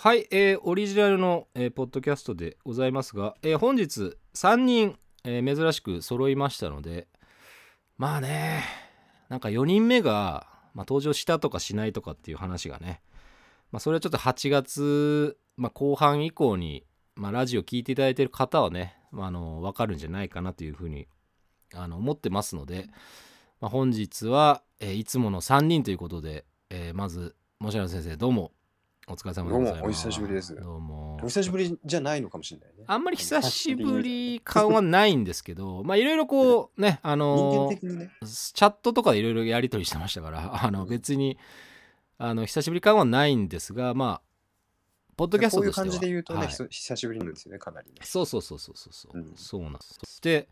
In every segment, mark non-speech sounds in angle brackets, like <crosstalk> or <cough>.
はい、えーオリジナルの、えーポッドキャストでございますが、えー本日3人、えー珍しく揃いましたのでまあねなんか4人目が、まあ、登場したとかしないとかっていう話がね、まあ、それはちょっと8月、まあ、後半以降に、まあ、ラジオ聞いていただいてる方はね、まあ、あの分かるんじゃないかなというふうにあの思ってますので、まあ、本日は、えーいつもの3人ということで、えーまずもしら先生どうもお疲れ様でございますどうもお久しぶりですどうもお久しぶりじゃないのかもしれないね。あんまり久しぶり感はないんですけど、<laughs> まあいろいろこうね、あ人のね。チャットとかでいろいろやり取りしてましたから、<laughs> あの別にあの久しぶり感はないんですが、まあ、ポッドキャストこういうとしては。感じで言うとね、はい久しぶりなんですよね、かなりね。そうそうそうそうそうそう、うんそうなんです。そして、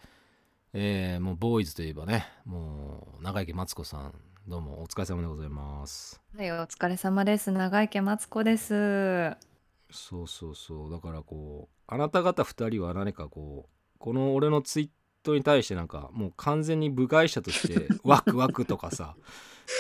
えーもうボーイズといえばね、もう長池マツコさん、どうもお疲れ様でございます。はい、お疲れ様です。長池マツコです。そうそうそうだからこうあなた方2人は何かこうこの俺のツイートに対してなんかもう完全に部外者としてワクワクとかさ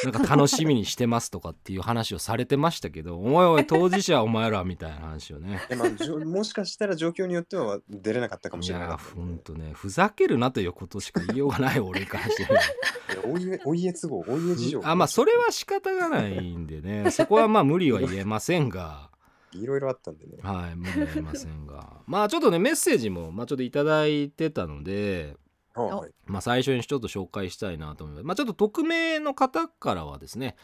なんか楽しみにしてますとかっていう話をされてましたけど <laughs> お前おい当事者はお前らみたいな話をね。<laughs> まあ、もしかしたら状況によっては出れなかったかもいしれないやほんとね。ふざけるなということしか言いようがない俺に関しては <laughs> お家お家都合、お家事情。あまあそれは仕方がないんでね。そこはまあ無理は言えませんが。いろいろあったんでね。はい無理は言えませんが。まあちょっとねメッセージもまあちょっといただいてたのではいまあ、最初にちょっと紹介したいなと思います。まあ、ちょっと匿名の方からはですね、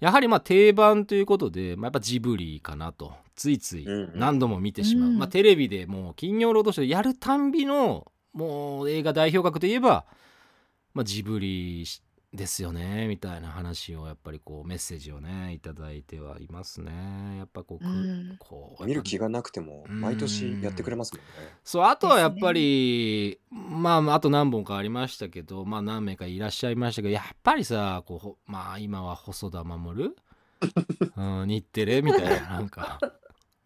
やはりまあ定番ということで、まあ、やっぱジブリかなと、ついついうんうん何度も見てしまう。うんまあ、テレビでもう金曜ロードショーでやるたんびの、もう映画代表格といえば、まあ、ジブリですよね、みたいな話をやっぱりこうメッセージをね、いただいてはいますね。やっぱこう、くうん。こう見る気がなくても、うん毎年やってくれますもんね。そうあとはやっぱり、まああと何本かありましたけどまあ何名かいらっしゃいましたけどやっぱりさこうほまあ今は細田守、<laughs> うん、日テレみたいななんか。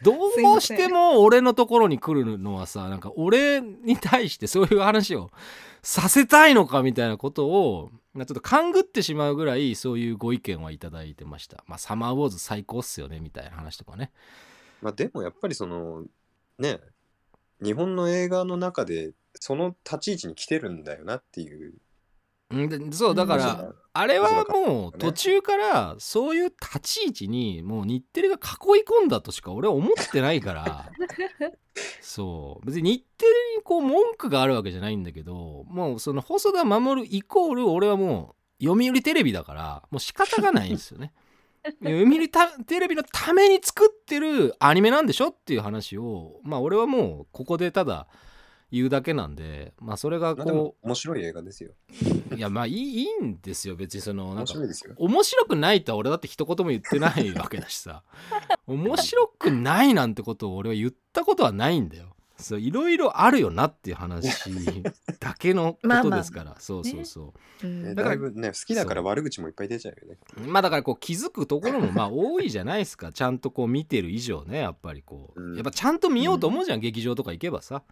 どうしても俺のところに来るのはさなんか俺に対してそういう話をさせたいのかみたいなことをまあちょっと勘ぐってしまうぐらいそういうご意見はいただいてました。まあサマーウォーズ最高っすよねみたいな話とかね。まあでもやっぱりその、ね、日本の映画の中で、その立ち位置に来てるんだよなっていう。うんでそうだかうん。らあれはもう途中からそういう立ち位置にもう日テレが囲い込んだとしか俺は思ってないから <laughs> そう。別に日テレにこう文句があるわけじゃないんだけどもうその細田守イコール俺はもう読売テレビだからもう仕方がないんですよね。<laughs> 読売たテレビのために作ってるアニメなんでしょっていう話をまあ俺はもうここでただ言うだけなんでまあそれがこ面白い映画ですよ。ういやまあいいいいんですよ別にそのなんか面白いですよ。面白くないとは俺だって一言も言ってないわけだしさ。<laughs> 面白くないなんてことを俺は言ったことはないんだよ。そういろいろあるよなっていう話だけの <laughs> ことですから。そうそうそう。うんねだからだいぶね、好きだから悪口もいっぱい出ちゃうよね。まあだからこう気づくところもまあ多いじゃないですか。ちゃんとこう見てる以上ねやっぱりこう、うん。やっぱちゃんと見ようと思うじゃん、劇場とか行けばさ、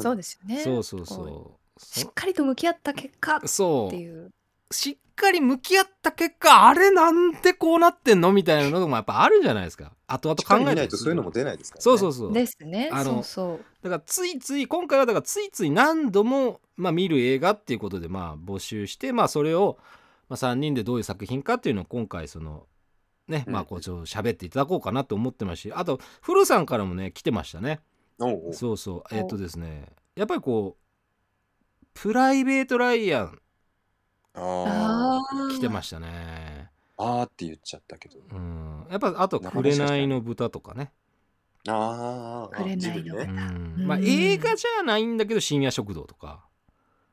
そうですよね。そうそうこそうしっかりと向き合った結果っうそうていう。しっかり向き合った結果あれなんでこうなってんの？みたいなのもやっぱあるじゃないですか後々考えないとそういうのも出ないですから、ね。そうそうそうですね。あのそうそう。だからついつい今回はだからついつい何度も、まあ、見る映画っていうことでまあ募集して、まあ、それを、まあ、3人でどういう作品かっていうのを今回そのね、うんまあこうちょっと喋っていただこうかなと思ってますしあと古さんからもね来てましたねそうそう。えっ、とですね。やっぱりこうプライベート・ライアンああ来てましたね。あ。あーって言っちゃったけど。うん。やっぱあと「なかなか紅の豚」とかね、ああ。紅のジブリうね。ん。まあ、うん映画じゃないんだけど深夜食堂とか。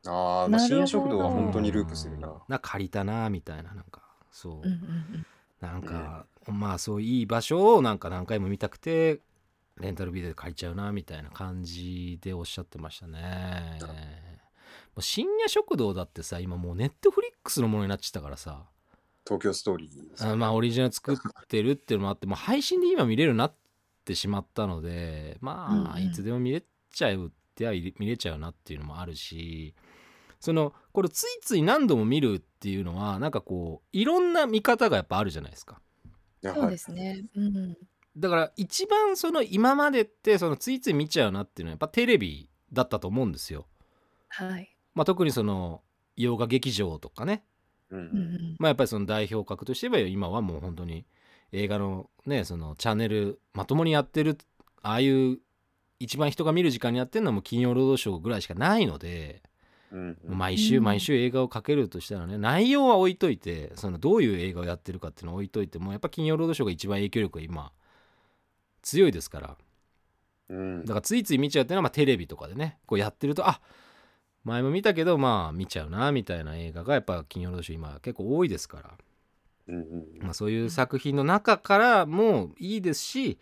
ああ、まあ、深夜食堂は本当にループするな。な借りたなみたいななんか。そう、うんうんうん。なんか、まあそういい場所をなんか何回も見たくてレンタルビデオで借りちゃうなみたいな感じでおっしゃってましたね。もう深夜食堂だってさ今もうネットフリックスのものになっちゃったからさ東京ストーリーですあまあオリジナル作ってるっていうのもあってもう配信で今見れるようになってしまったのでまあうんうんいつでも見れちゃうっては見れちゃうなっていうのもあるしそのこれついつい何度も見るっていうのはなんかこういろんな見方がやっぱあるじゃないですか。そうですね。うん。だから一番その今までってそのついつい見ちゃうなっていうのはやっぱテレビだったと思うんですよ。はい。まあ、特にその洋画劇場とかね、うんうんうん。まあ、やっぱりその代表格としては今はもう本当に映画のねそのチャンネルまともにやってるああいう一番人が見る時間にやってるのはもう金曜ロードショーぐらいしかないので、うん毎週うん毎週映画をかけるとしたらね内容は置いといてそのどういう映画をやってるかっていうのを置いといてもやっぱ金曜ロードショーが一番影響力が今強いですから。うん。だからついつい見ちゃうっていうのはまあテレビとかでね。こうやってるとあ前も見たけどまあ見ちゃうなみたいな映画がやっぱ金曜ロードショー今結構多いですから、うんうんまあ、そういう作品の中からもいいですし、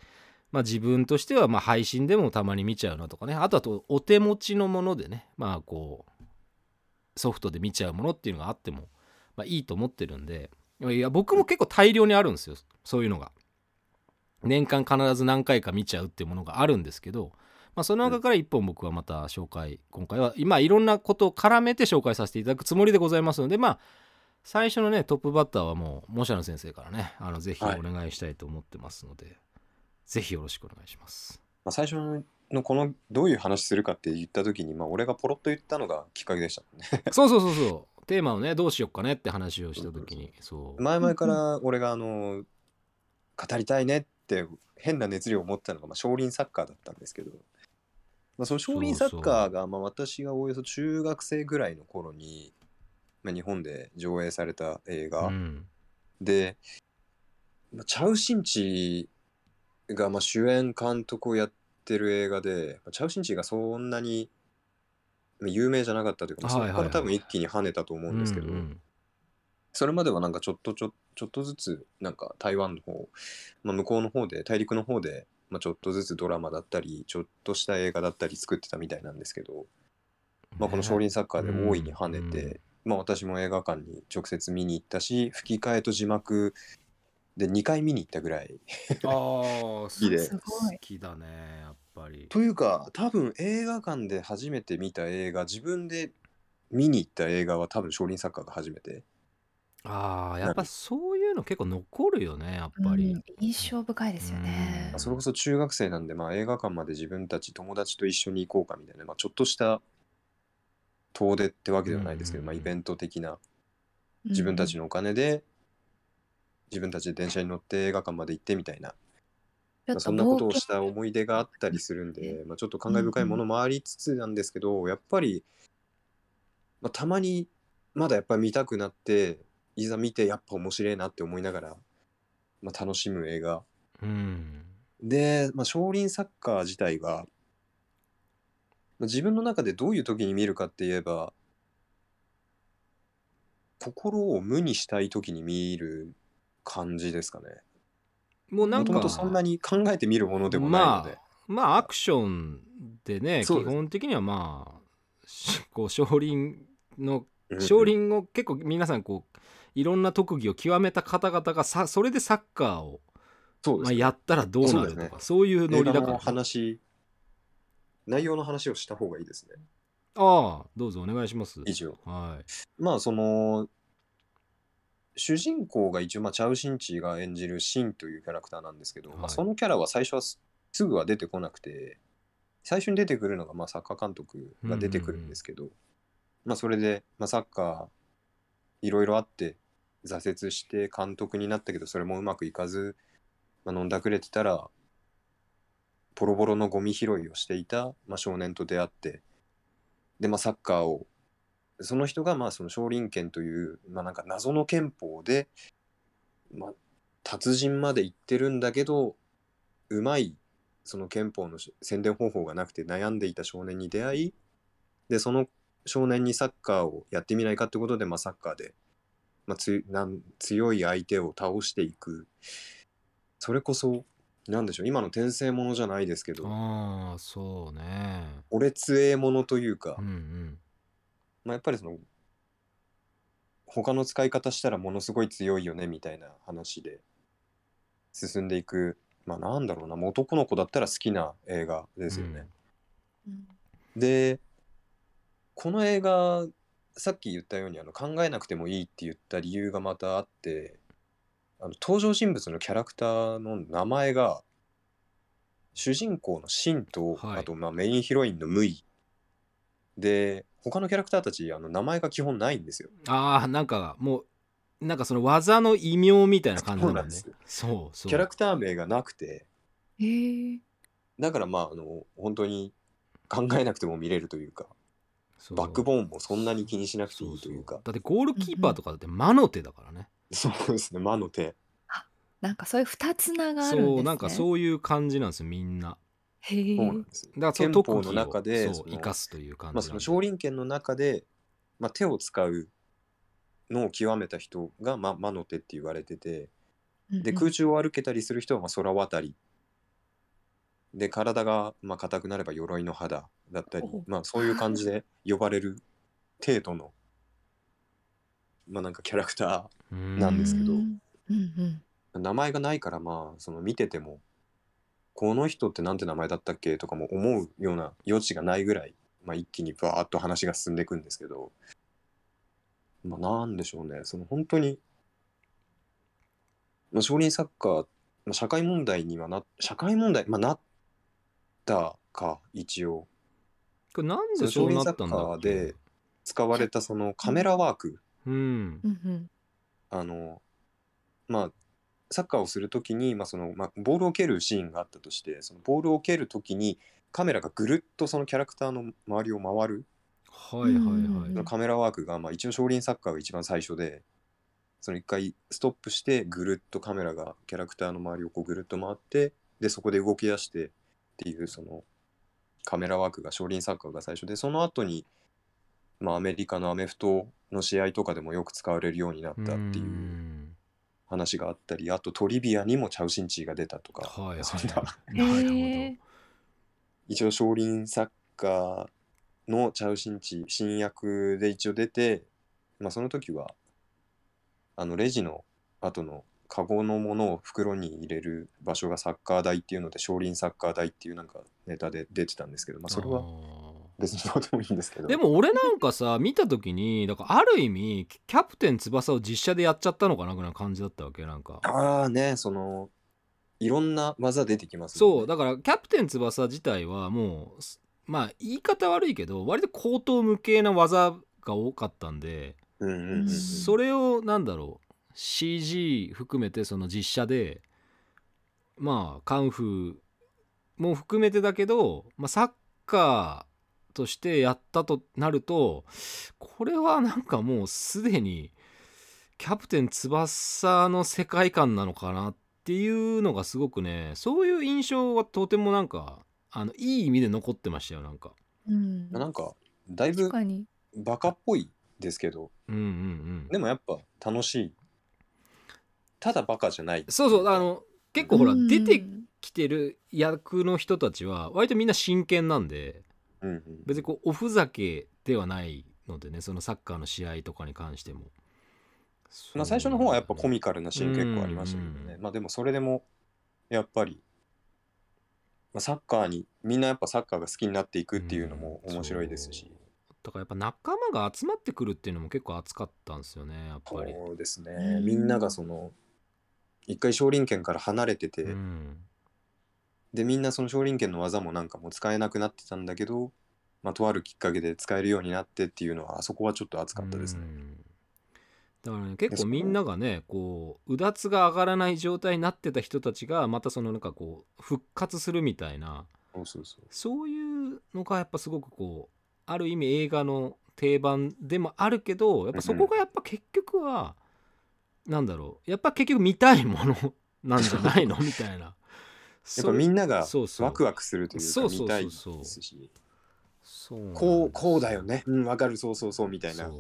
まあ、自分としてはまあ配信でもたまに見ちゃうなとかね。あとはとお手持ちのものでね。まあこうソフトで見ちゃうものっていうのがあっても、まあ、いいと思ってるんで。いや僕も結構大量にあるんですよ。そういうのが年間必ず何回か見ちゃうっていうものがあるんですけど、まあ、その中から一本僕はまた紹介今回は今いろんなことを絡めて紹介させていただくつもりでございますのでまあ最初のねトップバッターはもうモシャノ先生からねあのぜひおはい。願いしたいと思ってますので、ぜひよろしくお願いします。まあ、最初のこのどういう話するかって言った時に、まあ、俺がポロッと言ったのがきっかけでしたもんね。<laughs> そうそうそうそう。テーマをねどうしよっかねって話をした時にそう。前々から俺があの語りたいねって変な熱量を持ってたのが、まあ、少林サッカーだったんですけど、まあ、その少林サッカーがまあ私がおよそ中学生ぐらいの頃に、まあ、日本で上映された映画、うん。で、まあチャウ・シンチがまあ主演監督をやってる映画で、まあチャウ・シンチがそんなにまあ有名じゃなかったというか、まあそこから多分一気に跳ねたと思うんですけど、それまではなんかちょっとちょちょっとずつなんか台湾の方、まあ、向こうの方で大陸の方で、まあ、ちょっとずつドラマだったりちょっとした映画だったり作ってたみたいなんですけど、まあ、この少林サッカーで大いに跳ねて、うんまあ、私も映画館に直接見に行ったし吹き替えと字幕で2回見に行ったぐらい。ああきですごい好きだねやっぱりというか多分映画館で初めて見た映画自分で見に行った映画は多分少林サッカーが初めて。ああやっぱそういうの結構残るよねやっぱり、うん印象深いですよね。うん。それこそ中学生なんで、まあ、映画館まで自分たち友達と一緒に行こうかみたいな、まあ、ちょっとした遠出ってわけではないですけど、うんまあ、イベント的な自分たちの。のお金で、自分たちで電車に乗って映画館まで行ってみたいな、まあ、そんなことをした思い出があったりするんで、まあ、ちょっと感慨深いものもありつつなんですけど、やっぱり、まあ、たまにまだやっぱり見たくなっていざ見てやっぱ面白いなって思いながら、まあ、楽しむ映画うんで、まあ、少林サッカー自体が、まあ自分の中でどういう時に見るかって言えば心を無にしたい時に見る感じですかね。もうなんかもともとそんなに考えて見るものでもないので。まあアクションでね基本的にはまあしこう少林のうん少林を結構皆さんこういろんな特技を極めた方々がさそれでサッカーを、まあ、そうですね。やったらどうなるとかそういうノリだから。話、内容の話をした方がいいですね。ああどうぞお願いします。以上。はい。まあその主人公が一応、まあ、チャウ・シンチーが演じるシンというキャラクターなんですけど、まあ、はいそのキャラは最初はすすぐは出てこなくて最初に出てくるのが、まあ、サッカー監督が出てくるんですけど、まあ、それで、まあ、サッカーいろいろあって挫折して監督になったけどそれもうまくいかず、まあ、飲んだくれてたらボロボロのゴミ拾いをしていた、まあ、少年と出会ってで、まあ、サッカーをその人がまあその少林拳という、まあ、なんか謎の拳法で、まあ、達人まで行ってるんだけどうまいその拳法の宣伝方法がなくて悩んでいた少年に出会いでその少年にサッカーをやってみないかってことで、まあ、サッカーで、まあ、つなん強い相手を倒していく。それこそなんでしょう今の転生ものじゃないですけど。ああそうね。俺強えものというか、うんうん。まあ、やっぱりその他の使い方したらものすごい強いよねみたいな話で進んでいく。まあなんだろうな。もう男の子だったら好きな映画ですよね。うん。でこの映画さっき言ったようにあの考えなくてもいいって言った理由がまたあってあの登場人物のキャラクターの名前が主人公のシンと、はい。あとまあメインヒロインのムイ。で他のキャラクターたちあの名前が基本ないんですよ。ああなんかもうなんかその技の異名みたいな感じなんだよね。そうなんそうそう。キャラクター名がなくて。だからまああの本当に考えなくても見れるというかバックボーンもそんなに気にしなくてそいいというか。だってゴールキーパーとかだって魔の手だからね、そうですね魔の手。なんかそういう二つ名があるんですね。そうなんかそういう感じなんですよみんな。へえ。だからその憲法の特技を中で生かすという感じまあ、その少林拳の中で、まあ、手を使うのを極めた人が、まあ、魔の手って言われてて。で空中を歩けたりする人はまあ空渡りで体がまあ硬くなれば鎧の肌だったりまあ、そういう感じで呼ばれる程度の、まあ、なんかキャラクタうん。なんですけど。うんうんー名前がないからまあその見ててもこの人ってなんて名前だったっけ？とかも思うような余地がないぐらい、まあ、一気にバーッと話が進んでいくんですけど、まあ、なんでしょうね。その本当に、まあ、少林サッカー、まあ、社会問題にはな社会問題、まあ、なったか一応。これなんでそうなったんだっけ？少林サッカーで使われたそのカメラワーク、うん。あのまあサッカーをするときに、まあそのまあ、ボールを蹴るシーンがあったとしてそのボールを蹴るときにカメラがぐるっとそのキャラクターの周りを回る、はいはいはい、うん。カメラワークが、まあ、一応少林サッカーが一番最初でその一回ストップしてぐるっとカメラがキャラクターの周りをこうぐるっと回ってでそこで動き出してっていうそのカメラワークが少林サッカーが最初でその後にまあアメリカのアメフトの試合とかでもよく使われるようになったっていううん。話があったりあとトリビアにもチャウシンチーが出たとか、はいはい <laughs> そんな。<laughs> 一応少林サッカーのチャウシンチー新役で一応出て、まあ、その時はあのレジの後のカゴのものを袋に入れる場所がサッカー台っていうので少林サッカー台っていうなんかネタで出てたんですけど、まあ、それはあ別にどうでもいいんですけど。ーでも俺なんかさ見た時にだからある意味キャプテン翼を実写でやっちゃったのかなぐらいな感じだったわけなんか。ああねそのいろんな技出てきますそうだからキャプテン翼自体はもうすまあ言い方悪いけど割と口頭無形な技が多かったんで、うんうんうんうん。それをなんだろう CG 含めてその実写でまあカンフーも含めてだけど、まあ、サッカーとしてやったとなるとこれはなんかもうすでにキャプテン翼の世界観なのかなっていうのがすごくねそういう印象はとてもなんかあのいい意味で残ってましたよなんか。うん。なんかだいぶバカっぽいですけど。うんうんうん、でもやっぱ楽しいただバカじゃないそうそうあの結構ほらうん。出て来てる役の人たちは割とみんな真剣なんでうんうん。別にこうおふざけではないのでねそのサッカーの試合とかに関しても。まあ、最初の方はやっぱコミカルなシーン結構ありましたけどうんうんねまあでもそれでもやっぱり、まあ、サッカーにみんなやっぱサッカーが好きになっていくっていうのもうん面白いですし。そう。だからやっぱ仲間が集まってくるっていうのも結構熱かったんですよねやっぱり。そうですね。うん。みんながその一回少林拳から離れてて、うん。でみんなその少林拳の技もなんかもう使えなくなってたんだけど、まあ、とあるきっかけで使えるようになってっていうのはあそこはちょっと熱かったですね。うん。だからね結構みんながねこううだつが上がらない状態になってた人たちがまたそのなんかこう復活するみたいなそういうのがやっぱすごくこうある意味映画の定番でもあるけどやっぱそこがやっぱ結局はなんだろう。やっぱ結局見たいもの <laughs> なんじゃないの？みたいな。<laughs> やっぱみんながワクワクするというか見たいですし。こうこうだよね。うんわかる。そうそうそうみたいな。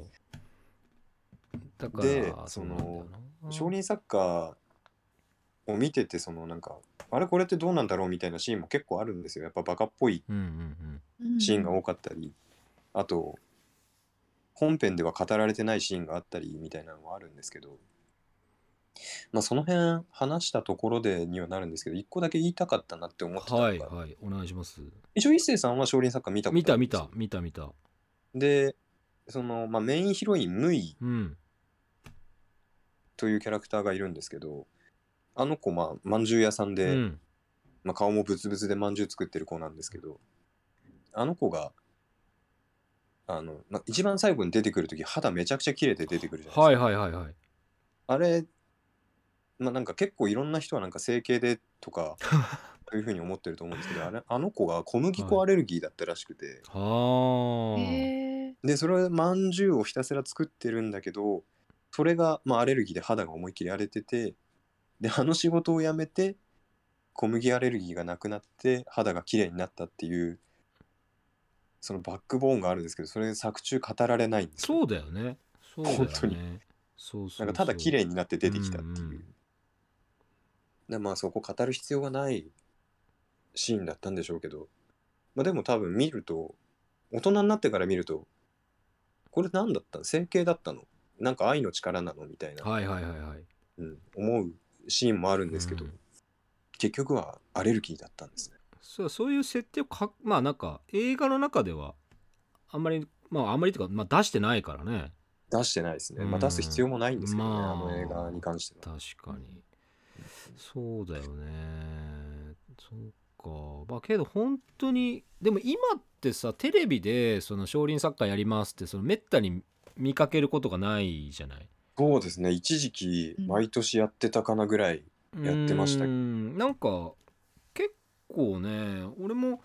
だからでそうなんだよな。少林サッカーを見ててそのなんかあれ？これってどうなんだろう？みたいなシーンも結構あるんですよ。やっぱバカっぽいシーンが多かったり、あと本編では語られてないシーンがあったりみたいなのもあるんですけどまあその辺話したところでにはなるんですけど一個だけ言いたかったなって思ってたうんのが、はいはいお願いします。一応一星さんは少林サッカー見たこと見た見あるんですよ。た見た見た。でその、まあ、メインヒロインムイうん。というキャラクターがいるんですけどあの子まあまんじゅう屋さんで、うん。まあ、顔もブツブツでまんじゅう作ってる子なんですけどあの子があの、まあ、一番最後に出てくる時肌めちゃくちゃ綺麗で出てくるじゃないですか、はいはいはいはい。あれまあなんか結構いろんな人はなんか整形でとかそういうふうに思ってると思うんですけどあれあの子が小麦粉アレルギーだったらしくて、<laughs> はあ。へえ。でそれまんじゅうをひたすら作ってるんだけどそれが、まあ、アレルギーで肌が思いっきり荒れててであの仕事を辞めて小麦アレルギーがなくなって肌が綺麗になったっていうそのバックボーンがあるんですけどそれ作中語られないんですよ。そうだよね。そうだよね。本当に。そうそうそう。なんかただ綺麗になって出てきたっていう、うんうんでまあそこ語る必要がないシーンだったんでしょうけど、まあ、でも多分見ると大人になってから見るとこれ何だったの？整形だったの？なんか愛の力なの？みたいな、はいはいはいはい。うん、思うシーンもあるんですけど、うん。結局はアレルギーだったんですね。そうそういう設定をかまあなんか映画の中ではあんまりまああんまりというか、まあ、出してないからね。出してないですね。まあ、うん。出す必要もないんですけどね、まああの映画に関しては。確かにそうだよね。そうか。まあけど本当にでも今ってさテレビでその少林サッカーやりますってそのめったに見かけることがないじゃない？そうですね、一時期毎年やってたかなぐらい、やってました。うーん。なんか結構ね俺も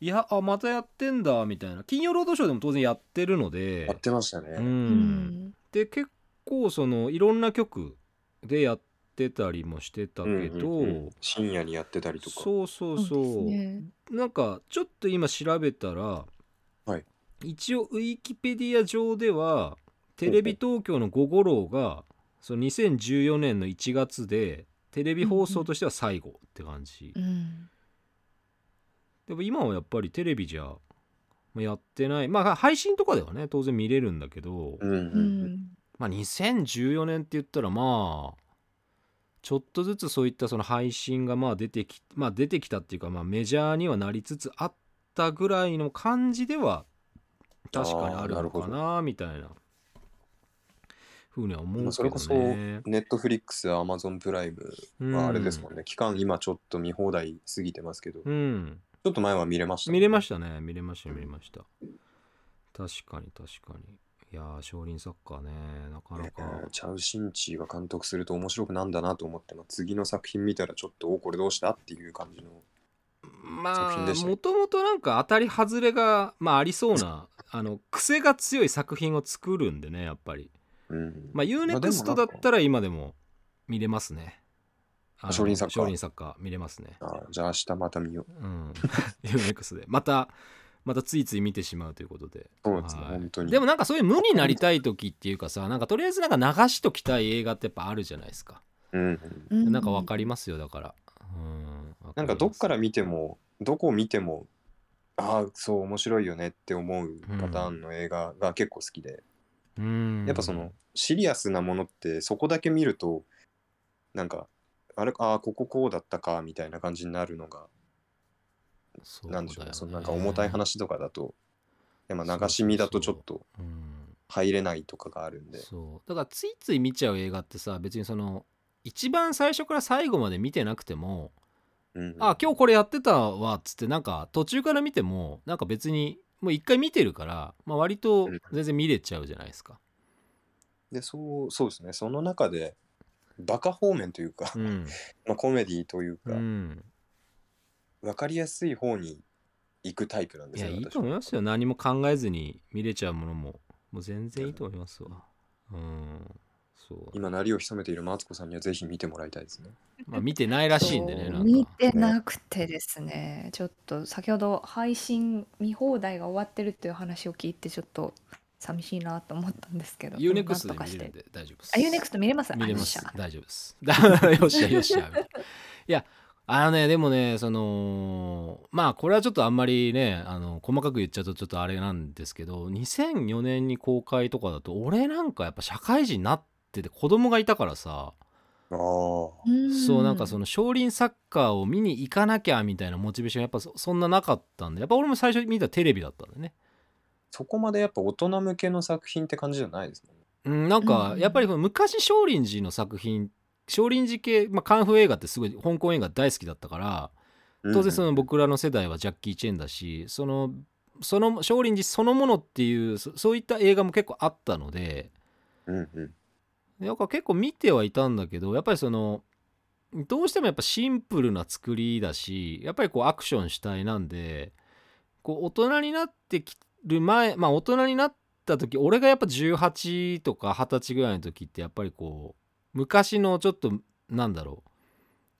いやあまたやってんだみたいな。金曜ロードショーでも当然やってるので。やってましたね。ううん。ん。で結構そのいろんな曲でやってたりもしてたけど、うんうんうん。深夜にやってたりとか。そうそうそう。ね。なんかちょっと今調べたら、はい。一応ウィキペディア上ではテレビ東京の「午後楼」がその2014年の1月でテレビ放送としては最後って感じ、うん。でも今はやっぱりテレビじゃまあやってない。まあ配信とかではね当然見れるんだけど、うんうんううん。ん。まあ2014年って言ったらまあちょっとずつそういったその配信がまあ出てきまあ出てきたっていうかまあメジャーにはなりつつあったぐらいの感じでは確かにあるのかななみたいなふうには思うけどね。まあそれこそネットフリックス、アマゾンプライムはあれですもんね、期間今ちょっと見放題過ぎてますけど、ちうん。ょっと前は見れました、見れましたね。見れました見れました。確かに確かにいやー少林サッカーねなかなねか、チャウ・シンチーが監督すると面白くなんだなと思って、まあ、次の作品見たらちょっとおこれどうしたっていう感じのま作品でしたねあもともとなんか当たり外れが、まあ、ありそうな <laughs> あの癖が強い作品を作るんでねやっぱり。うん。まあでもなん UNEXT かだったら今でも見れますね。あの少林サッカー。少林サッカー見れますね。あじゃあ明日また見よう。うん。<laughs> UNEXT で。またまたついつい見てしまうということで。そうですね、はい。本当に。でもなんかそういう無になりたい時っていうかさなんかとりあえずなんか流しときたい映画ってやっぱあるじゃないですか、うんうなんかわかりますよだから。うん。なんかどっからら見てもどこを見てもああそう面白いよねって思うパターンの映画が結構好きで、うん。やっぱそのシリアスなものってそこだけ見るとなんかあれああこここうだったかみたいな感じになるのがそうなんでしょうそのなんか重たい話とかだとやっぱ流し見だとちょっとうん。入れないとかがあるんで。そう。だからついつい見ちゃう映画ってさ別にその一番最初から最後まで見てなくても、うんあ今日これやってたわっつってなんか途中から見てもなんか別にもう一回見てるから、まあ、割と全然見れちゃうじゃないですか。でそうそうですね。その中でバカ方面というか、うん、<laughs> まあ、コメディというか、うん、分かりやすい方に行くタイプなんですよいやいい私と思いますよ。何も考えずに見れちゃうものももう全然いいと思いますわ。うん。そう。今鳴りを潜めているマツコさんにはぜひ見てもらいたいですね。まあ、見てないらしいんでねそう。なんか。見てなくてですね。ちょっと先ほど配信見放題が終わってるっていう話を聞いてちょっと寂しいなと思ったんですけど。なんとかして。で見れるんで大丈夫です。あ UNEXT 見れます？見れます。あよっしゃ。大丈夫です。だよっしゃよっしゃ。いやあのねでもねそのまあこれはちょっとあんまりねあの細かく言っちゃうとちょっとあれなんですけど2004年に公開とかだと俺なんかやっぱ社会人になってて子供がいたからさああそうなんかその少林サッカーを見に行かなきゃみたいなモチベーションやっぱそそんななかったんでやっぱ俺も最初見たテレビだったんでね。そこまでやっぱ大人向けの作品って感じじゃないですもんね。うん、なんかうんやっぱり昔少林寺の作品少林寺系、まあ、カンフー映画ってすごい香港映画大好きだったから当然その僕らの世代はジャッキー・チェンだしそのその少林寺そのものっていうそそういった映画も結構あったのでうんうん。なんか結構見てはいたんだけどやっぱりそのどうしてもやっぱシンプルな作りだしやっぱりこうアクション主体なんでこう大人になってきる前まあ大人になった時俺がやっぱ18とか20歳ぐらいの時ってやっぱりこう昔のちょっとなんだろ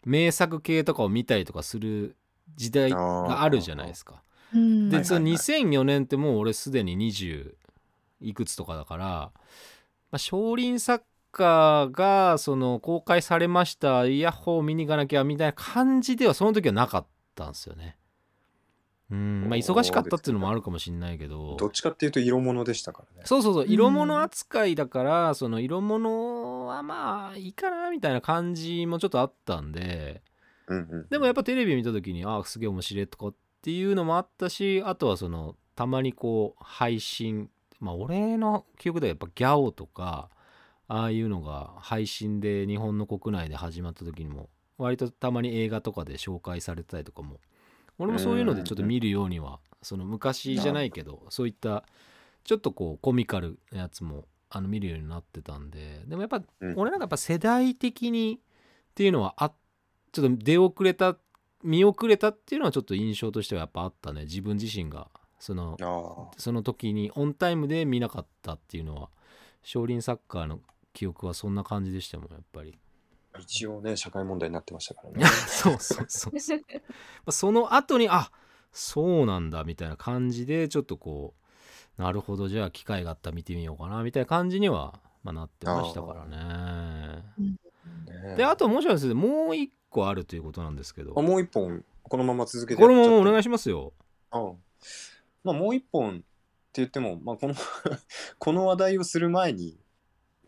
う名作系とかを見たりとかする時代があるじゃないですか。うんで、はいその2004年ってもう俺すでに20いくつとかだから、まあ、少林サッカーがその公開されましたイヤッホー見に行かなきゃみたいな感じではその時はなかったんですよね。うん。まあ忙しかったっていうのもあるかもしれないけど。どっちかっていうと色物でしたからね。そうそうそう。うん。色物扱いだから、その色物はまあいいかなみたいな感じもちょっとあったんで。うんうんでもやっぱテレビ見た時にああすげえ面白いとかっていうのもあったしあとはそのたまにこう配信まあ俺の記憶ではやっぱギャオとかああいうのが配信で日本の国内で始まった時にも割とたまに映画とかで紹介されたりとかも俺もそういうのでちょっと見るようにはその昔じゃないけどそういったちょっとこうコミカルなやつもあの見るようになってたんででもやっぱうん。俺なんかやっぱ世代的にっていうのはあちょっと出遅れた見遅れたっていうのはちょっと印象としてはやっぱあったね。自分自身がそのその時にオンタイムで見なかったっていうのは少林サッカーの記憶はそんな感じでしたもんやっぱり一応ね社会問題になってましたからね。<laughs> そうそうそうそう。まあその後にあそうなんだみたいな感じでちょっとこうなるほどじゃあ機会があったら見てみようかなみたいな感じには、まあ、なってましたからね。ねであともしかしてもう一個あるということなんですけど。あもう一本このまま続けてこれももうお願いししますよ。あ。まあもう一本って言っても、まあ、この <laughs> この話題をする前に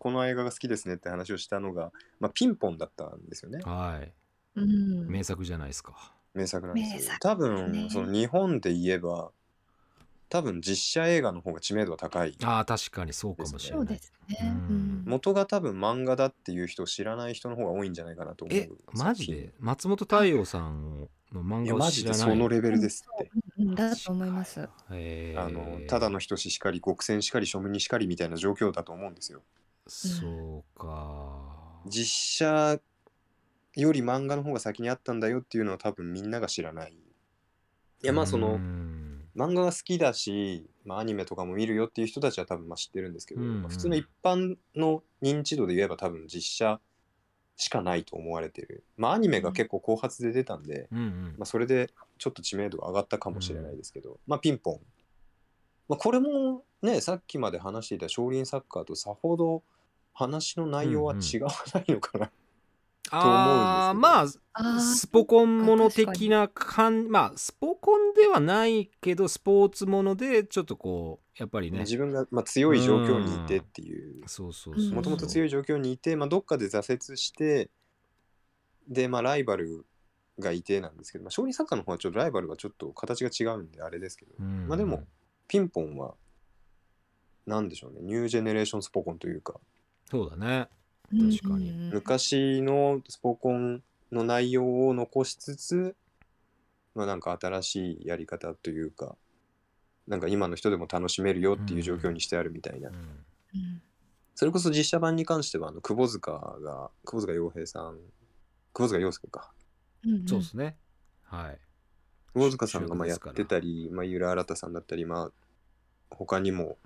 この映画が好きですねって話をしたのが、まあ、ピンポンだったんですよね。はい。うん。名作じゃないですか。名作なんですよ。名作多分その日本で言えば多分実写映画の方が知名度は高い。ああ確かにそうかもしれない。そうですね。うん。うん。元が多分漫画だっていう人を知らない人の方が多いんじゃないかなと思うえマジで？松本太陽さんの漫画をいやマ知らない？ジでそのレベルですって、うんうんだと思います。あのただの人ししかり極戦しかり庶民にしかりみたいな状況だと思うんですよそうか。実写より漫画の方が先にあったんだよっていうのは多分みんなが知らない。いやまあそのうん。漫画が好きだし、まあ、アニメとかも見るよっていう人たちは多分まあ知ってるんですけど、うん。うんまあ普通の一般の認知度で言えば多分実写しかないと思われてる。まあアニメが結構後発で出たんで、うん。うんまあ、それでちょっと知名度が上がったかもしれないですけど、まあピンポン、まあ、これもねさっきまで話していた少林サッカーとさほど話の内容は違わないのかな、あーまああースポコンもの的な感まあスポコンではないけどスポーツものでちょっとこうやっぱりね。自分がまあ強い状況にいてっていう。そうそうそうう。んもともと強い状況にいて、まあ、どっかで挫折してでまあライバルがいてなんですけど、まあ、少林サッカーの方はちょっとライバルがちょっと形が違うんであれですけど、うん。まあでもピンポンはなんでしょうね。ニュージェネレーションスポコンというかそうだね。うん確かにうん。うん昔のスポコンの内容を残しつつまあなんか新しいやり方というかなんか今の人でも楽しめるよっていう状況にしてあるみたいな、うんうん。それこそ実写版に関してはあの窪塚が窪塚洋平さん窪塚洋介か。うんうん。そうですね。はい。窪塚さんがまあやってたり、まあ、井浦新さんだったりまあ他にも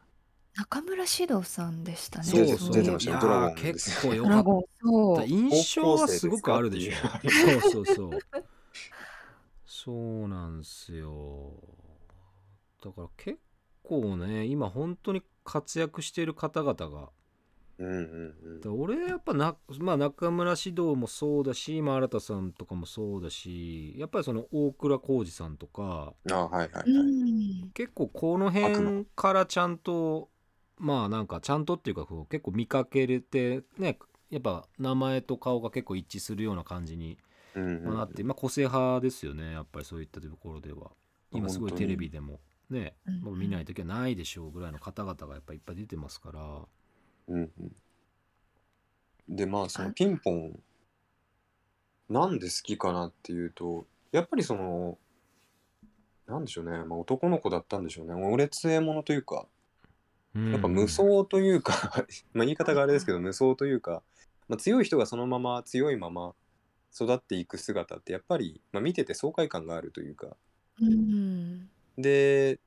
中村獅童さんでしたね。出て出てまいえば。したよドラゴン結構よかっドラゴン、そたう。印象はすごくあるでしょ。高校生そうそうそう。そうなんすよ。だから結構ね今本当に活躍している方々が。うんうんだ俺やっぱな、まあ、中村獅童もそうだし、まあ、新田さんとかもそうだしやっぱりその大倉浩二さんとかうんあはいはいはい、うん。結構この辺からちゃんとまあなんかちゃんとっていうかこう結構見かけれてねやっぱ名前と顔が結構一致するような感じにうんうん。まあなって、まあ、個性派ですよねやっぱりそういったところでは。今すごいテレビでもね、うん。もう見ない時はないでしょうぐらいの方々がやっぱいっぱい出てますから。うんうん。でまあそのピンポンなんで好きかなっていうとやっぱりそのなんでしょうね、まあ、男の子だったんでしょうね。俺つえものというかうんやっぱ無双というか <laughs> まあ言い方があれですけど無双というか、まあ、強い人がそのまま強いまま育っていく姿ってやっぱり、まあ、見てて爽快感があるというか。うん。で、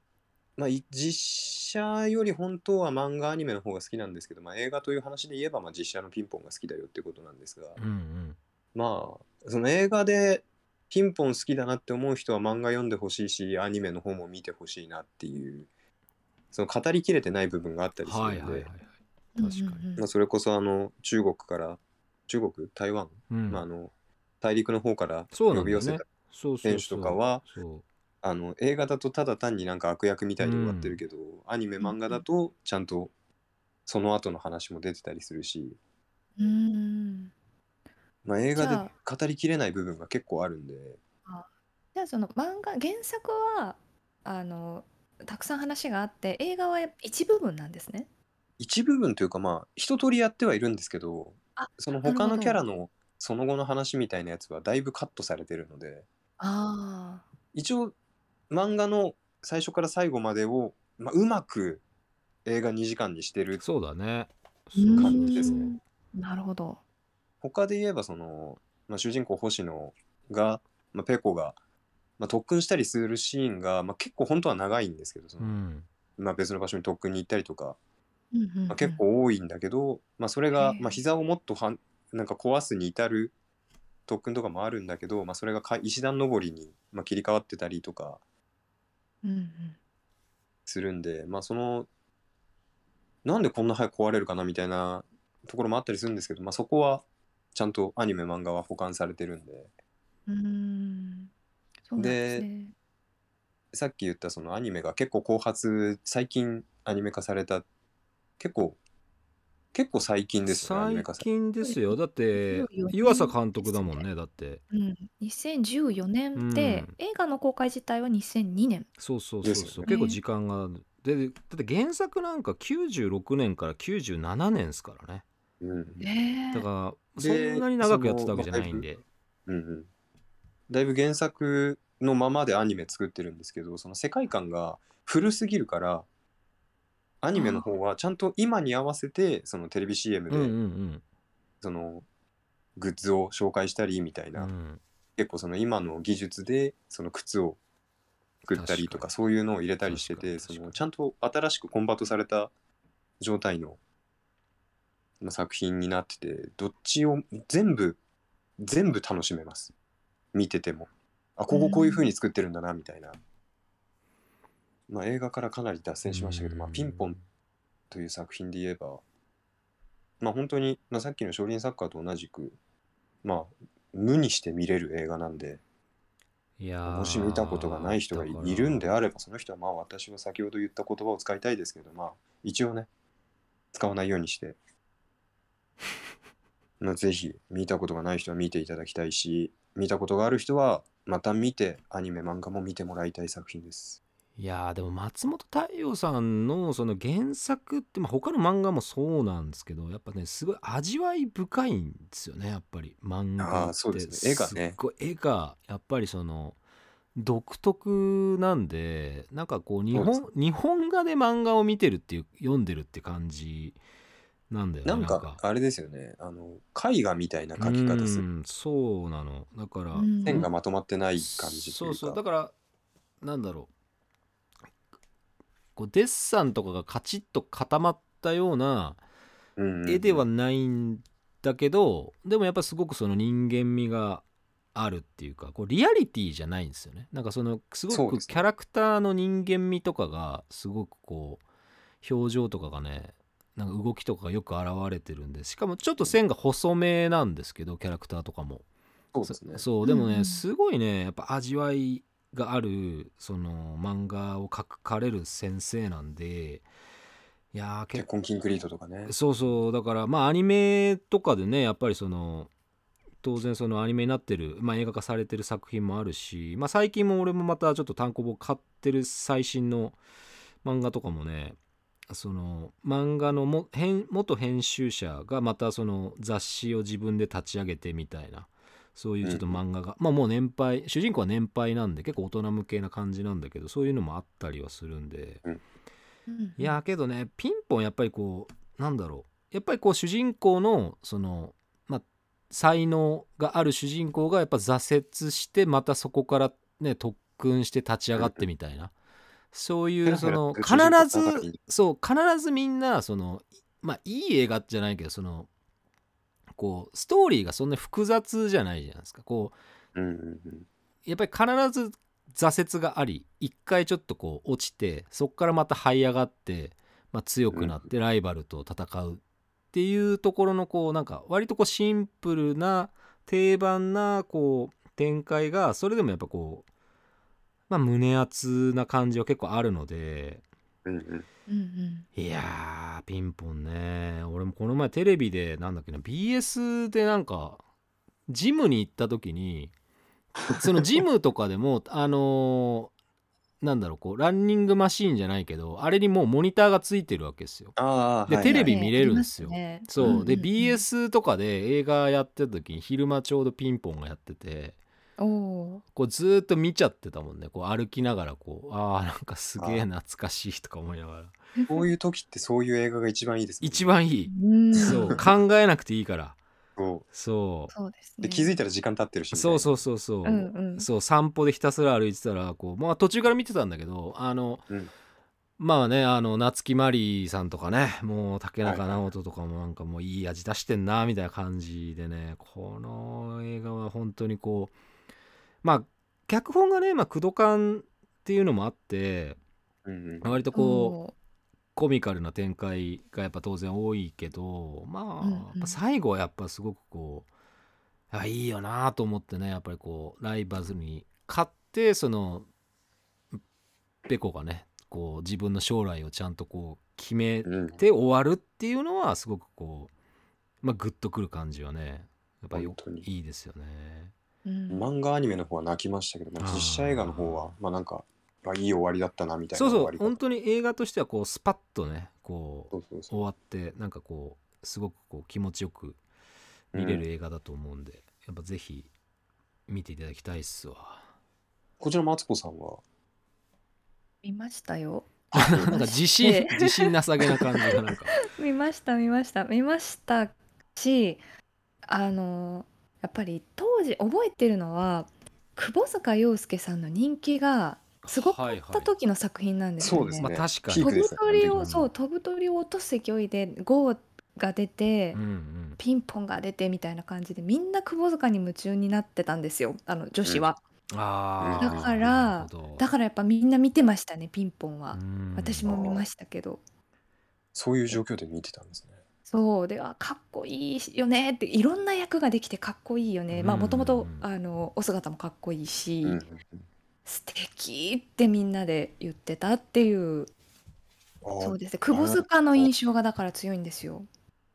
まあ、い実写より本当は漫画アニメの方が好きなんですけど、まあ、映画という話で言えば、まあ、実写のピンポンが好きだよってことなんですが、うんうん。まあその映画でピンポン好きだなって思う人は漫画読んでほしいしアニメの方も見てほしいなっていうその語りきれてない部分があったりするんで、はいはいはいはい。確かに。まあ、それこそあの中国から中国台湾、うん。まあ、あの大陸の方から呼び寄せたそうそうそう。選手とかはそう。あの映画だとただ単になんか悪役みたいに終わってるけど、アニメ漫画だとちゃんとその後の話も出てたりするし、うん。まあ、映画で語りきれない部分が結構あるんで。じゃあその漫画原作はあのたくさん話があって映画は一部分なんですね。一部分というかまあ一通りやってはいるんですけどあそのなるほど他のキャラのその後の話みたいなやつはだいぶカットされてるのであ一応漫画の最初から最後までを、まあ、うまく映画2時間にしてるそうだねあ。そう感じですねうんなるほど。他で言えばその、まあ、主人公星野が、まあ、ペコが、まあ、特訓したりするシーンが、まあ、結構本当は長いんですけどその、うん。まあ、別の場所に特訓に行ったりとか、うんうんうん。まあ、結構多いんだけど、まあ、それがまあ、膝をもっとはんなんか壊すに至る特訓とかもあるんだけど、まあ、それがか石段登りに、まあ、切り替わってたりとかうんうん。するんで、まあ、そのなんでこんな早く壊れるかなみたいなところもあったりするんですけど、まあ、そこはちゃんとアニメ漫画は保管されてるんで。うんですね。さっき言ったそのアニメが結構後発最近アニメ化された結構結構最近ですよね最近ですよ。だって14年湯浅監督だもんねだって。うん、2014年で、うん映画の公開自体は2002年。そうそうそうそう、ね。結構時間がでだって原作なんか96年から97年ですからね。うん。え。だからそでんなに長くやってたわけじゃないんで。うんうんだいぶ原作のままでアニメ作ってるんですけどその世界観が古すぎるからアニメの方はちゃんと今に合わせてそのテレビ CM でうんうんそのグッズを紹介したりみたいうんな、うん。結構その今の技術でその靴を作ったりとかそういうのを入れたりしててそのちゃんと新しくコンバートされた状態のまあ作品になっててどっちを全部全部楽しめます見てても。あこここういう風に作ってるんだなみたいな、まあ映画からかなり脱線しましたけど、まあ、ピンポンという作品で言えばまあ本当に、まあ、さっきの少林サッカーと同じくまあ無にして見れる映画なんでいやーもし見たことがない人がいるんであればその人はまあ私は先ほど言った言葉を使いたいですけどまあ一応ね使わないようにして <laughs> まあぜひ見たことがない人は見ていただきたいし見たことがある人はまた見てアニメ漫画も見てもらいたい作品です。いやーでも松本太陽さんのその原作って、まあ、他の漫画もそうなんですけどやっぱねすごい味わい深いんですよねやっぱり。漫画って。そうですね。絵が絵がやっぱりその独特なんでなんかこう日本日本画で漫画を見てるっていう読んでるって感じなんだよねなんかあれですよね。あの絵画みたいな描き方する。うんそうなの。だから、うん。線がまとまってない感じというか。そうそう。だからなんだろう。こうデッサンとかがカチッと固まったような絵ではないんだけど、でもやっぱすごくその人間味があるっていうかこうリアリティじゃないんですよね。なんかそのすごくキャラクターの人間味とかがすごくこう表情とかがねなんか動きとかがよく現れてるんでしかもちょっと線が細めなんですけどキャラクターとかも。そうですね。そそうでもね、うんうん。すごいねやっぱ味わいがあるその漫画を描かれる先生なんでいや結婚キンクリートとかね。そうそうだからまあアニメとかでねやっぱりその当然そのアニメになってる、まあ、映画化されてる作品もあるし、まあ、最近も俺もまたちょっと単行本買ってる最新の漫画とかもねその漫画のも編元編集者がまたその雑誌を自分で立ち上げてみたいなそういうちょっと漫画が、まあもう年配主人公は年配なんで結構大人向けな感じなんだけどそういうのもあったりはするんで。うん。いやーけどねピンポンやっぱりこうなんだろう。やっぱりこう主人公のそのまあ才能がある主人公がやっぱ挫折してまたそこからね特訓して立ち上がってみたいなそういうその必ずそう必ずみんなそのまあいい映画じゃないけどそのこうストーリーがそんなに複雑じゃないじゃないですか。こううんうんうん。やっぱり必ず挫折があり一回ちょっとこう落ちてそこからまた這い上がって、まあ、強くなってライバルと戦うっていうところのこうなんか割とこうシンプルな定番なこう展開がそれでもやっぱこう、まあ、胸熱な感じは結構あるので。うんうん。うんうん。いやーピンポンね。俺もこの前テレビでなんだっけな BS でなんかジムに行った時にそのジムとかでも <laughs> あのーなんだろうこうランニングマシーンじゃないけどあれにもうモニターがついてるわけですよ。ああ、ではい。テレビ見れるんですよ。ね。そう。でんんん。BS とかで映画やってた時に昼間ちょうどピンポンがやっててこうずーっと見ちゃってたもんね。こう歩きながらこうあーなんかすげえ懐かしいとか思いながら。こういう時ってそういう映画が一番いいですね。一番いい。うん。そう。考えなくていいから。そそう。そうですね。うで気づいたら時間経ってるしそううそうそうそう、うんうん。そう散歩でひたすら歩いてたらこうまあ途中から見てたんだけどあの、うん。まあねあの夏木マリさんとかねもう竹中直人とかもなんかもういい味出してんなみたいな感じでねこの映画は本当にこうまあ脚本がね、まあ、工藤館っていうのもあってうんうん。割とこうおコミカルな展開がやっぱ当然多いけどまあ、うん最後はやっぱすごくこうあいいよなと思ってねやっぱりこうライバルに勝ってそのペコがねこう自分の将来をちゃんとこう決めうん。て終わるっていうのはすごくこうまあグッとくる感じはねやっぱりいいですよね。うん。漫画アニメの方は泣きましたけど、実写映画の方はまあなんかあいい終わりだったなみたいなそうそう本当に映画としてはこうスパッとねこう終わってなんかこうすごくこう気持ちよく見れる映画だと思うんで、やっぱぜひ見ていただきたいっすわ。こちらマツコさんは？見ましたよ。<laughs> なんか自信自信なさげな感じがなんか。<laughs> 見ました見ました。見ましたしあのやっぱり当時覚えてるのは窪塚洋介さんの人気がすごかった時の作品なんですよね。そうですね。まあ確かに。ピーク飛ぶですね。鳥をあの時そう飛ぶ鳥を落とす勢いでゴーが出て、うんうん。ピンポンが出てみたいな感じでみんな窪塚に夢中になってたんですよ。あの女子は、だからなるほど。だからやっぱみんな見てましたねピンポンは、うん。私も見ましたけど。そういう状況で見てたんですねそうであかっこいいよねっていろんな役ができてかっこいいよね。まあうん。もともとあのお姿もかっこいいし、うんうん素敵ってみんなで言ってたっていう。あそうですね。窪塚の印象がだから強いんですよ。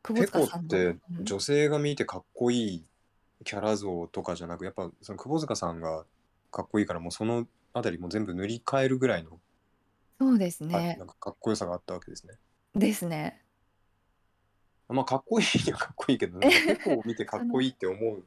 窪ペコ塚さんの。ってうん。女性が見てかっこいいキャラ像とかじゃなくやっぱその窪塚さんがかっこいいからもうそのあたりも全部塗り替えるぐらいの、そうですあねなんかかっこよさがあったわけですね。ですねまあかっこいいにはかっこいいけどなんか <laughs> ペコを見てかっこいいって思う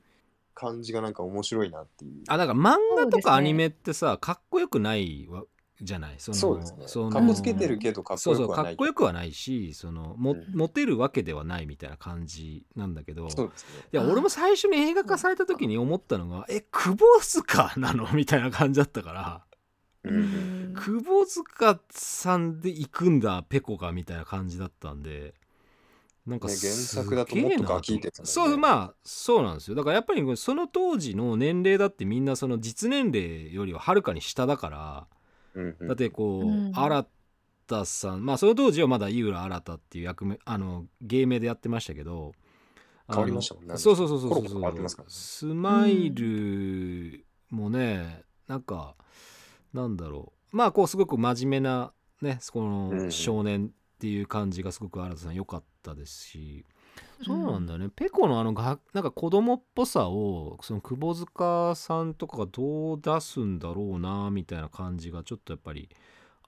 感じがなんか面白いなっていう。あだから漫画とかアニメってさ、かっこよくないわじゃない？そのそうですね。そのかっこつけてるけどかっこそうそうかよくはないっこよくはないしそのも、うん。モテるわけではないみたいな感じなんだけどそうですね。いや俺も最初に映画化された時に思ったのがえ窪塚なの？みたいな感じだったから。うん。うん。窪塚さんで行くんだペコがみたいな感じだったんでなんかね原す作だともっとガキいですもんね。そうまあそうなんですよ。だからやっぱりその当時の年齢だってみんなその実年齢よりははるかに下だからうんうん。だってこう、うん。新田さんまあその当時はまだ井浦新っていう役目あの芸名でやってましたけど変わりましたもんねそうそうそうそうそう。コロコロ変わってますからね。スマイルもね、なんかなんだろう。まあこうすごく真面目なねこうんうん。の少年っていう感じがすごく新田さん良かったですし、そうなんだよね、ペコのあのがなんか子供っぽさをその窪塚さんとかがどう出すんだろうなみたいな感じがちょっとやっぱり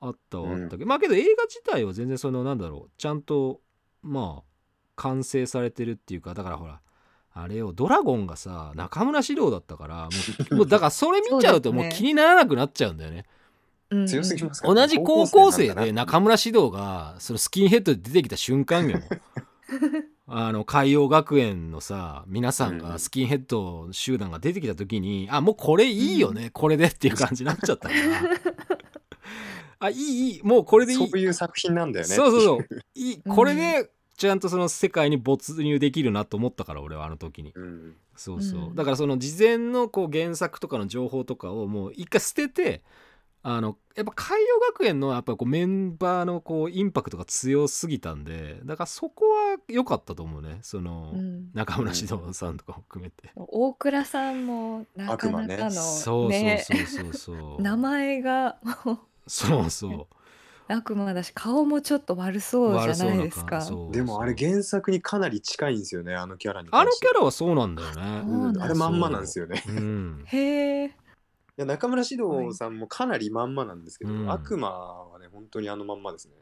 あったはあったけど、まあけど映画自体は全然そのなんだろうちゃんとまあ完成されてるっていうかだからほらあれをドラゴンがさ中村獅童だったから <laughs> もうだからそれ見ちゃうともう気にならなくなっちゃうんだよね。うん強すぎますね同じ高校生で中村獅童がそのスキンヘッドで出てきた瞬間よ。<laughs> あの海洋学園のさ皆さんがスキンヘッド集団が出てきた時に、あもうこれいいよね、これでっていう感じになっちゃったから。<laughs> あいいいい。もうこれでいい。そういう作品なんだよね。そうそうそう。いい。いこれでちゃんとその世界に没入できるなと思ったから俺はあの時に。うん。そうそう、うん。だからその事前のこう原作とかの情報とかをもう一回捨ててあのやっぱ海洋学園のやっぱこうメンバーのこうインパクトが強すぎたんでだからそこは良かったと思うね。その、うん。中村獅童さんとかも含めて、大倉さんもなかなかの、ね。そうねそうそうそうそう。名前が。もうそうそう。<laughs> 悪魔だし顔もちょっと悪そうじゃなないですか。でもあれ原作にかなり近いんですよねあのキャラにあのキャラはそうなんだよね。そうなんあれまんまなんですよね。うん。へえ。いや中村獅童さんもかなりまんまなんですけど、うん。悪魔はね本当にあのまんまですね。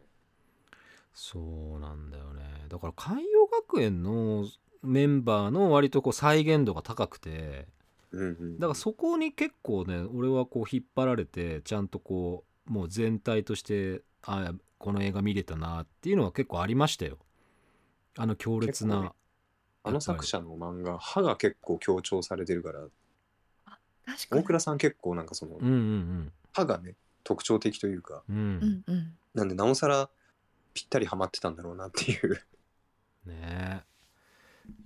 そうなんだよね。だから海洋学園のメンバーの割とこう再現度が高くてうんうん。だからそこに結構ね俺はこう引っ張られてちゃんとこうもう全体としてあこの映画見れたなっていうのは結構ありましたよ。あの強烈な、ねあの作者の漫画歯が結構強調されてるから確かに。大倉さん結構なんかそのうんうん歯がね特徴的というかうんうん。うんうん。なんでなおさらぴったりハマってたんだろうなっていう。ね。え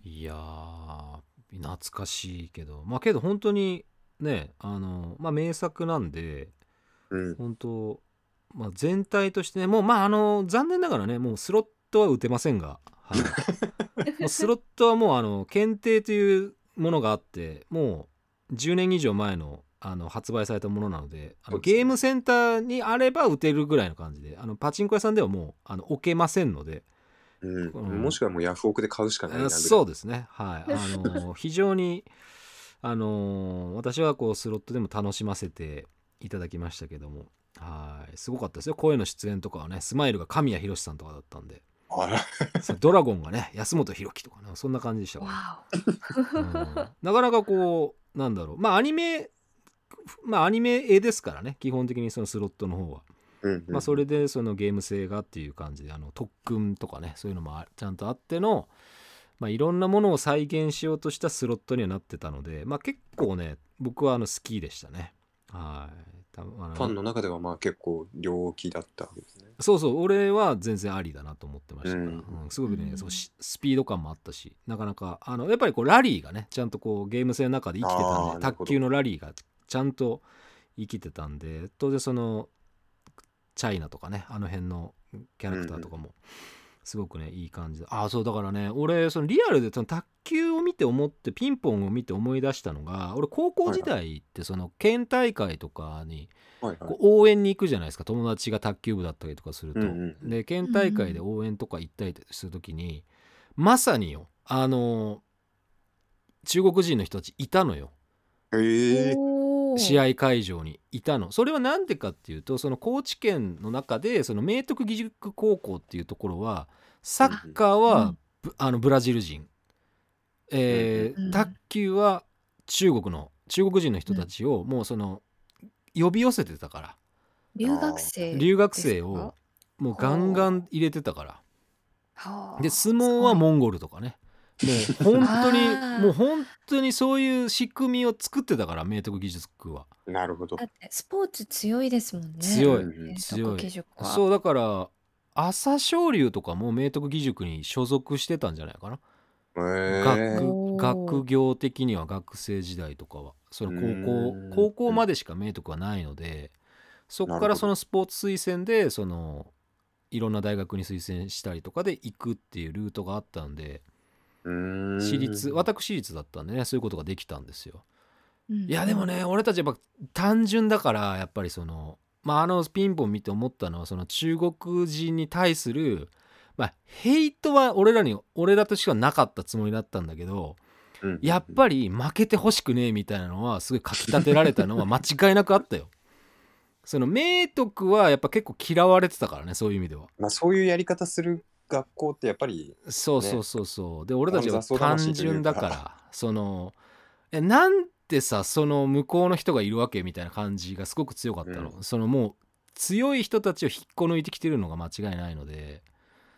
いやー懐かしいけど。まあけど本当にねあのまあ名作なんでうん。本当まあ全体としてねもうまああの残念ながらねもうスロットは打てませんが、はい、<laughs> もうスロットはもうあの検定というものがあってもう10年以上前のあの発売されたものなのであのゲームセンターにあれば打てるぐらいの感じであのパチンコ屋さんではもうあの置けませんのでうん。うんもしくはもうヤフオクで買うしかないそうですね。はい。あの非常にあの私はこうスロットでも楽しませていただきましたけども。はい。すごかったですよ。声の出演とかはねスマイルが神谷博さんとかだったんで。あら。そうドラゴンがね安本博樹とかねそんな感じでしたかわら、うん。なかなかこうなんだろう。まあアニメまあアニメ絵ですからね。基本的にそのスロットの方は。うんうん。まあ、それでそのゲーム性がっていう感じであの特訓とかねそういうのもあちゃんとあっての、まあ、いろんなものを再現しようとしたスロットにはなってたので、まあ、結構ね僕はあの好きでしたね。はいたファンの中ではまあ結構良気だったわけですね。そうそう俺は全然ありだなと思ってましたから、うん。うんすごくね、うん。そうしスピード感もあったしなかなかあのやっぱりこうラリーがねちゃんとこうゲーム性の中で生きてたんで卓球のラリーがちゃんと生きてたんで当然そのチャイナとかねあの辺のキャラクターとかもすごくねいい感じでああそうだからね俺そのリアルでその卓球を見て思ってピンポンを見て思い出したのが俺高校時代ってその県大会とかにこう応援に行くじゃないですか。友達が卓球部だったりとかすると、うんうんうん。で県大会で応援とか行ったりする時に、まさによあの中国人の人たちいたのよ。へえおー試合会場にいたの。それは何でかっていうとその高知県の中でその明徳義塾高校っていうところはサッカーはブ,、あのブラジル人、えーうん卓球は中国の中国人の人たちをもうその呼び寄せてたから。留学生留学生をもうガンガン入れてたから。はあ。で相撲はモンゴルとかねもう本当にもう本当にそういう仕組みを作ってたから明徳義塾は。なるほど。だってスポーツ強いですもんね。強い明徳強い。義塾は。そうだから朝青龍とかも明徳義塾に所属してたんじゃないかな、へえ学おー。学業的には学生時代とかは。その高うー校ん。高校までしか明徳はないのでそこかなるほど。らそのスポーツ推薦でそのいろんな大学に推薦したりとかで行くっていうルートがあったんで私立私立だったんでねそういうことができたんですよ。うんいやでもね俺たちやっぱ単純だからやっぱりそのまああのピンポン見て思ったのはその中国人に対するまあヘイトは俺らに俺らとしてはなかったつもりだったんだけどうんやっぱり負けてほしくねえみたいなのはすごいかきたてられたのは <laughs> 間違いなくあったよ。その明徳はやっぱ結構嫌われてたからねそういう意味では。まあそういうやり方する学校ってやっぱりそうそうそうそう、で俺たちは単純だからそのえなんてさその向こうの人がいるわけみたいな感じがすごく強かったの、そのもう強い人たちを引っこ抜いてきてるのが間違いないので。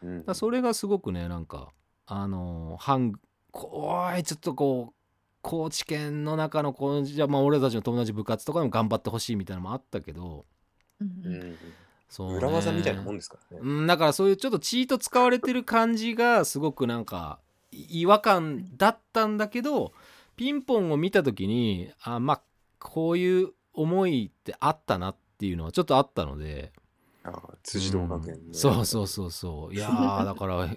うん。それがすごくねなんかあの反こおいちょっとこう高知県の中のこうじゃあまあ俺たちの友達部活とかでも頑張ってほしいみたいなのもあったけど。うんううんんそうね。裏技みたいなもんですからね。うん、だからそういうちょっとチート使われてる感じがすごくなんかい違和感だったんだけどピンポンを見た時にあまあこういう思いってあったなっていうのはちょっとあったので。ああ辻堂学園うん。ねそうそうそうそう。いやーだから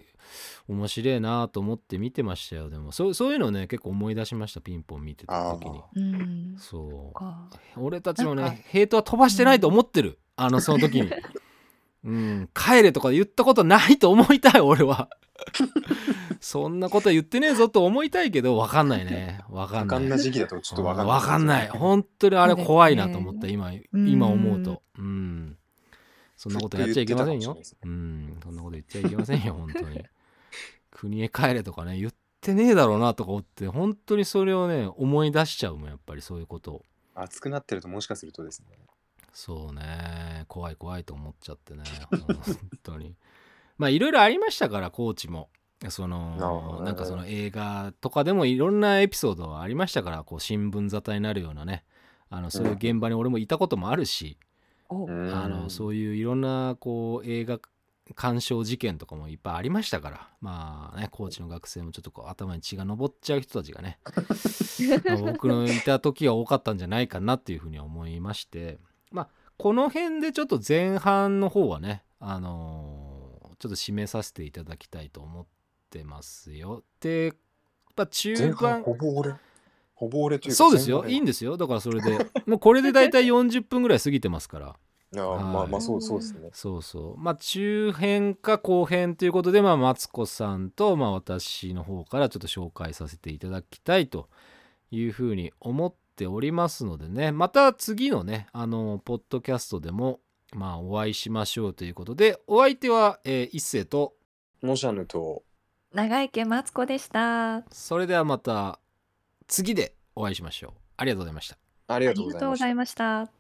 面白いなと思って見てましたよ。でもそうそういうのね結構思い出しました。ピンポン見てた時に。あうん。そう。か。俺たちもねヘイトは飛ばしてないと思ってる、あのその時に。<laughs> うん。帰れとか言ったことないと思いたい俺は。そんなこと言ってねえぞと思いたいけど分かんないね。分かんない。多感な時期だとちょっとわかんない。わかんない。本当にあれ怖いなと思った今うん。今思うと。うん。そんなことやっちゃいけませんよ。うん。そんなこと言っちゃいけませんよ本当に国へ帰れとかね言ってねえだろうなとか思って本当にそれをね思い出しちゃうもんやっぱりそういうこと。を熱くなってるともしかするとですね。そうね。怖い怖いと思っちゃってね。本当に。まあいろいろありましたからコーチも。そのなんかその映画とかでもいろんなエピソードはありましたからこう新聞沙汰になるようなね。あのそういう現場に俺もいたこともあるし、お。うん。あのそういういろんなこう映画鑑賞事件とかもいっぱいありましたからまあねコーチの学生もちょっとこう頭に血が上っちゃう人たちがねまあ <laughs> 僕のいた時は多かったんじゃないかなっていうふうに思いましてまあこの辺でちょっと前半の方はねあのーちょっと締めさせていただきたいと思ってますよで、まあ、中前半盤ほぼ俺。ほぼ俺というか。そうですよいいんでですよだからそれでもうこれで大体40分ぐらい過ぎてますからああまあまあそうそうですね。そうそう。まあ中編か後編ということで、まあ、マツコさんと、まあ、私の方からちょっと紹介させていただきたいというふうに思っておりますのでね。また次のねあのポッドキャストでもまあお会いしましょうということでお相手は、えー一世とモシャヌと長池マツコでした。それではまた次でお会いしましょう。ありがとうございました。ありがありとうございました。がとうござ。いました